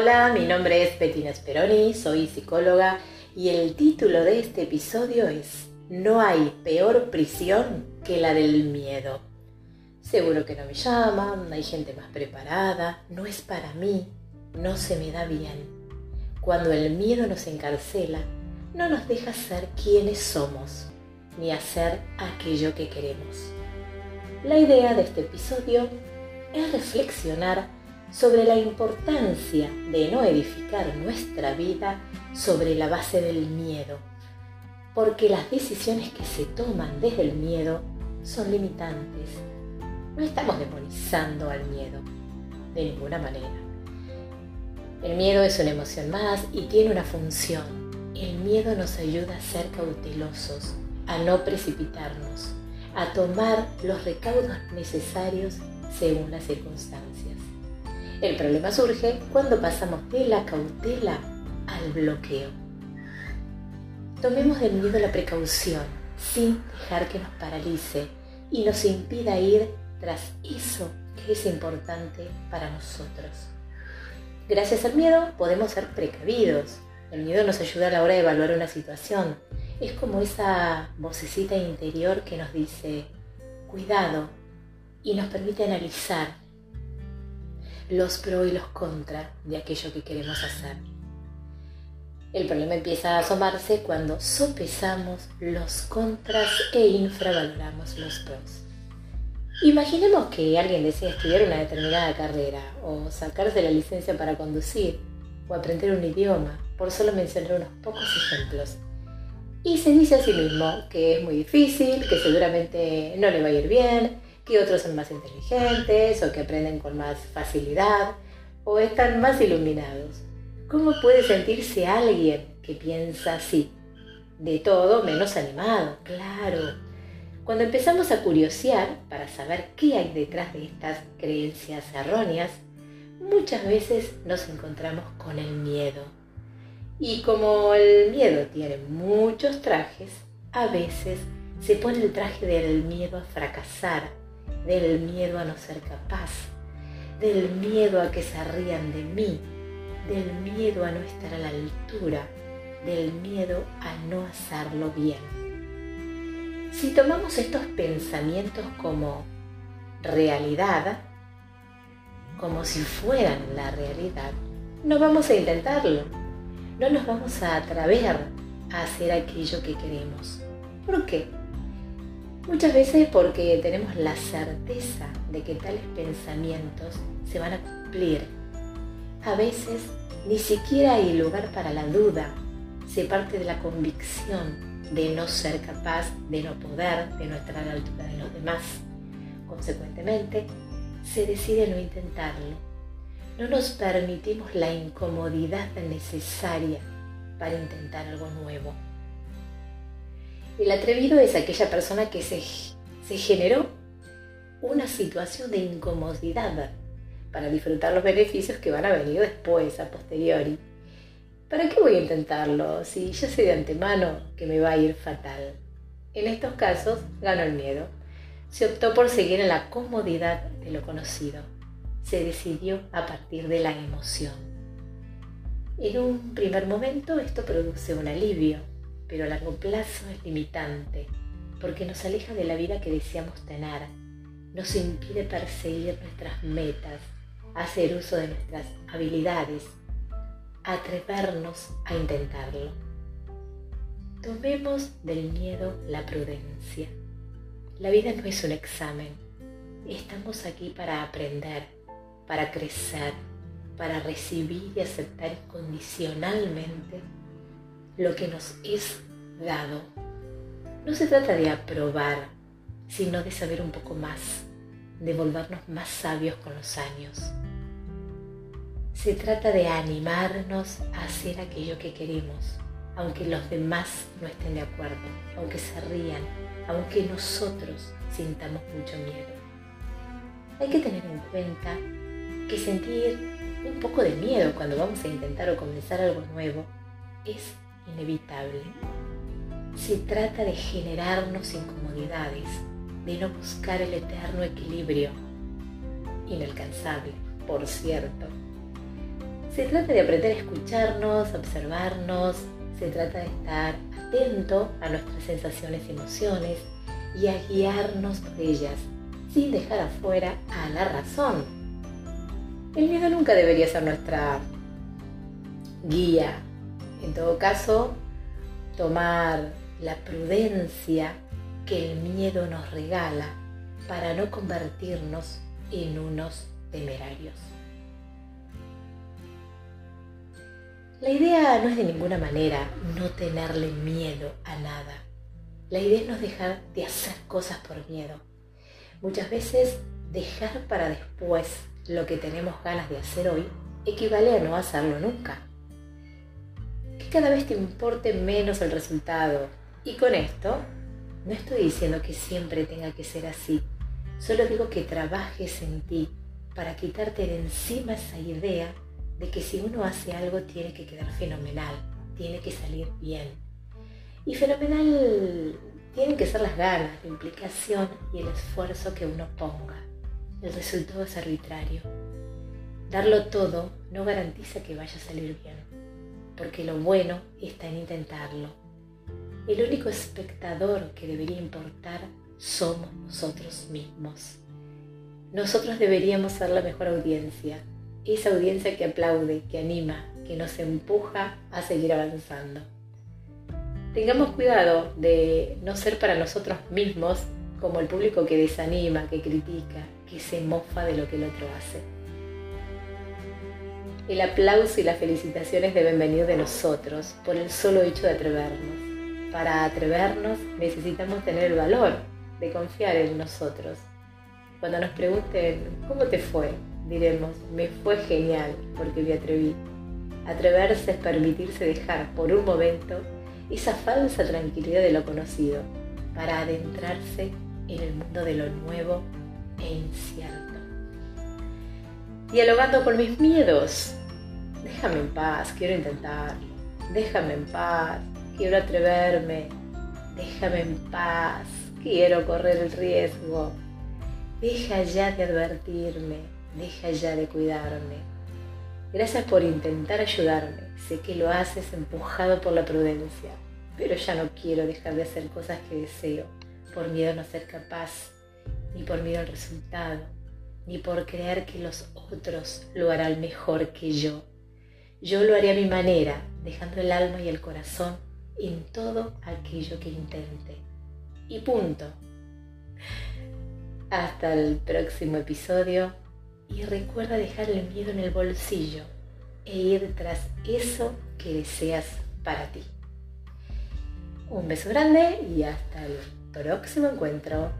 Hola, mi nombre es Bettina Speroni, soy psicóloga y el título de este episodio es No hay peor prisión que la del miedo. Seguro que no me llaman, hay gente más preparada, no es para mí, no se me da bien. Cuando el miedo nos encarcela, no nos deja ser quienes somos, ni hacer aquello que queremos. La idea de este episodio es reflexionar sobre la importancia de no edificar nuestra vida sobre la base del miedo, porque las decisiones que se toman desde el miedo son limitantes. No estamos demonizando al miedo, de ninguna manera. El miedo es una emoción más y tiene una función. El miedo nos ayuda a ser cautelosos, a no precipitarnos, a tomar los recaudos necesarios según las circunstancias. El problema surge cuando pasamos de la cautela al bloqueo. Tomemos del miedo la precaución sin dejar que nos paralice y nos impida ir tras eso que es importante para nosotros. Gracias al miedo podemos ser precavidos. El miedo nos ayuda a la hora de evaluar una situación. Es como esa vocecita interior que nos dice, cuidado, y nos permite analizar los pros y los contras de aquello que queremos hacer. El problema empieza a asomarse cuando sopesamos los contras e infravaloramos los pros. Imaginemos que alguien desea estudiar una determinada carrera o sacarse la licencia para conducir o aprender un idioma, por solo mencionar unos pocos ejemplos. Y se dice a sí mismo que es muy difícil, que seguramente no le va a ir bien, que otros son más inteligentes o que aprenden con más facilidad o están más iluminados. ¿Cómo puede sentirse alguien que piensa así? De todo menos animado, claro. Cuando empezamos a curiosear para saber qué hay detrás de estas creencias erróneas, muchas veces nos encontramos con el miedo. Y como el miedo tiene muchos trajes, a veces se pone el traje del miedo a fracasar, del miedo a no ser capaz, del miedo a que se rían de mí, del miedo a no estar a la altura, del miedo a no hacerlo bien. Si tomamos estos pensamientos como realidad, como si fueran la realidad, no vamos a intentarlo, no nos vamos a atrever a hacer aquello que queremos. ¿Por qué? Muchas veces porque tenemos la certeza de que tales pensamientos se van a cumplir. A veces ni siquiera hay lugar para la duda. Se parte de la convicción de no ser capaz, de no poder, de no estar a la altura de los demás. Consecuentemente, se decide no intentarlo. No nos permitimos la incomodidad necesaria para intentar algo nuevo. El atrevido es aquella persona que se, generó una situación de incomodidad para disfrutar los beneficios que van a venir después, a posteriori. ¿Para qué voy a intentarlo si ya sé de antemano que me va a ir fatal? En estos casos ganó el miedo. Se optó por seguir en la comodidad de lo conocido. Se decidió a partir de la emoción. En un primer momento esto produce un alivio, pero a largo plazo es limitante porque nos aleja de la vida que deseamos tener, nos impide perseguir nuestras metas, hacer uso de nuestras habilidades, atrevernos a intentarlo. Tomemos del miedo la prudencia. La vida no es un examen. Estamos aquí para aprender, para crecer, para recibir y aceptar incondicionalmente lo que nos es dado. No se trata de aprobar, sino de saber un poco más, de volvernos más sabios con los años. Se trata de animarnos a hacer aquello que queremos, aunque los demás no estén de acuerdo, aunque se rían, aunque nosotros sintamos mucho miedo. Hay que tener en cuenta que sentir un poco de miedo cuando vamos a intentar o comenzar algo nuevo es inevitable. Se trata de generarnos incomodidades, de no buscar el eterno equilibrio, inalcanzable, por cierto. Se trata de aprender a escucharnos, observarnos, se trata de estar atento a nuestras sensaciones y emociones y a guiarnos por ellas, sin dejar afuera a la razón. El miedo nunca debería ser nuestra guía. En todo caso, tomar la prudencia que el miedo nos regala para no convertirnos en unos temerarios. La idea no es de ninguna manera no tenerle miedo a nada. La idea es no dejar de hacer cosas por miedo. Muchas veces dejar para después lo que tenemos ganas de hacer hoy equivale a no hacerlo nunca. Cada vez te importe menos el resultado. Y con esto, no estoy diciendo que siempre tenga que ser así. Solo digo que trabajes en ti para quitarte de encima esa idea de que si uno hace algo tiene que quedar fenomenal, tiene que salir bien. Y fenomenal tienen que ser las ganas, la implicación y el esfuerzo que uno ponga. El resultado es arbitrario. Darlo todo no garantiza que vaya a salir bien, porque lo bueno está en intentarlo. El único espectador que debería importar somos nosotros mismos. Nosotros deberíamos ser la mejor audiencia, esa audiencia que aplaude, que anima, que nos empuja a seguir avanzando. Tengamos cuidado de no ser para nosotros mismos como el público que desanima, que critica, que se mofa de lo que el otro hace. El aplauso y las felicitaciones deben venir de nosotros por el solo hecho de atrevernos. Para atrevernos necesitamos tener el valor de confiar en nosotros. Cuando nos pregunten, ¿cómo te fue? diremos, me fue genial porque me atreví. Atreverse es permitirse dejar por un momento esa falsa tranquilidad de lo conocido para adentrarse en el mundo de lo nuevo e incierto. Dialogando con mis miedos, déjame en paz, quiero intentarlo. Déjame en paz, quiero atreverme. Déjame en paz, quiero correr el riesgo. Deja ya de advertirme, Deja ya de cuidarme. Gracias por intentar ayudarme. Sé que lo haces empujado por la prudencia, pero ya no quiero dejar de hacer cosas que deseo, por miedo a no ser capaz, ni por miedo al resultado, ni por creer que los otros lo harán mejor que yo. Yo lo haré a mi manera, dejando el alma y el corazón en todo aquello que intente. Y punto. Hasta el próximo episodio y recuerda dejar el miedo en el bolsillo e ir tras eso que deseas para ti. Un beso grande y hasta el próximo encuentro.